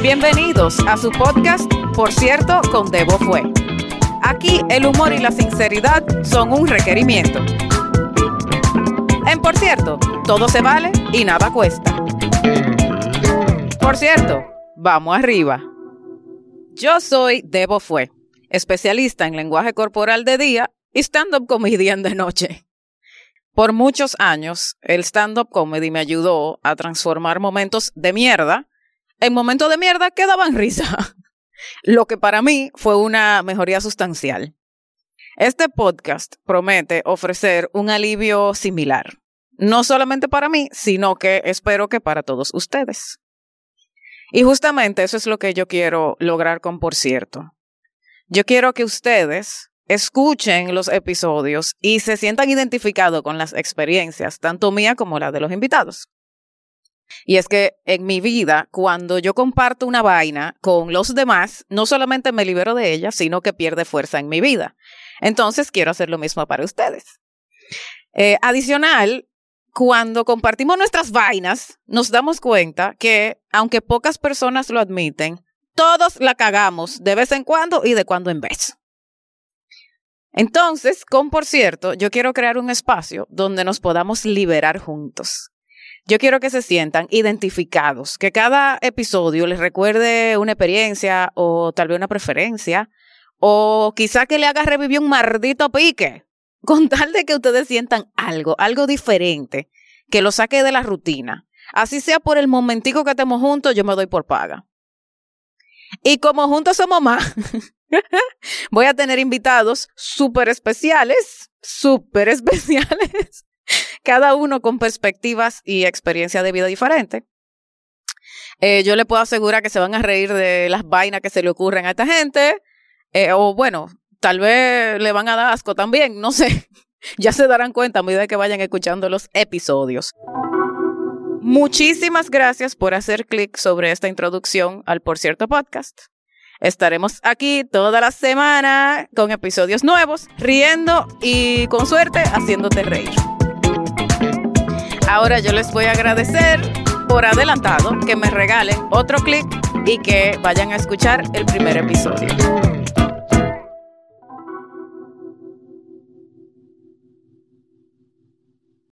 Bienvenidos a su podcast, por cierto, con Debo Fue. Aquí el humor y la sinceridad son un requerimiento. En por cierto, todo se vale y nada cuesta. Por cierto, vamos arriba. Yo soy Debo Fue, especialista en lenguaje corporal de día y stand-up comedian de noche. Por muchos años, el stand-up comedy me ayudó a transformar momentos de mierda en momentos de mierda que daban risa, lo que para mí fue una mejoría sustancial. Este podcast promete ofrecer un alivio similar, no solamente para mí, sino que espero que para todos ustedes. Y justamente eso es lo que yo quiero lograr con Por cierto. Yo quiero que ustedes escuchen los episodios y se sientan identificados con las experiencias, tanto mía como la de los invitados. Y es que en mi vida, cuando yo comparto una vaina con los demás, no solamente me libero de ella, sino que pierde fuerza en mi vida. Entonces, quiero hacer lo mismo para ustedes. Eh, adicional, cuando compartimos nuestras vainas, nos damos cuenta que, aunque pocas personas lo admiten, todos la cagamos de vez en cuando y de cuando en vez. Entonces, con por cierto, yo quiero crear un espacio donde nos podamos liberar juntos. Yo quiero que se sientan identificados, que cada episodio les recuerde una experiencia o tal vez una preferencia, o quizá que le haga revivir un maldito pique, con tal de que ustedes sientan algo, algo diferente, que lo saque de la rutina. Así sea por el momentico que estemos juntos, yo me doy por paga. Y como juntos somos más, voy a tener invitados súper especiales, súper especiales, cada uno con perspectivas y experiencia de vida diferente. Eh, yo le puedo asegurar que se van a reír de las vainas que se le ocurren a esta gente, eh, o bueno, tal vez le van a dar asco también, no sé. ya se darán cuenta a medida que vayan escuchando los episodios. Muchísimas gracias por hacer clic sobre esta introducción al Por cierto podcast. Estaremos aquí toda la semana con episodios nuevos, riendo y con suerte haciéndote reír. Ahora yo les voy a agradecer por adelantado que me regalen otro clic y que vayan a escuchar el primer episodio.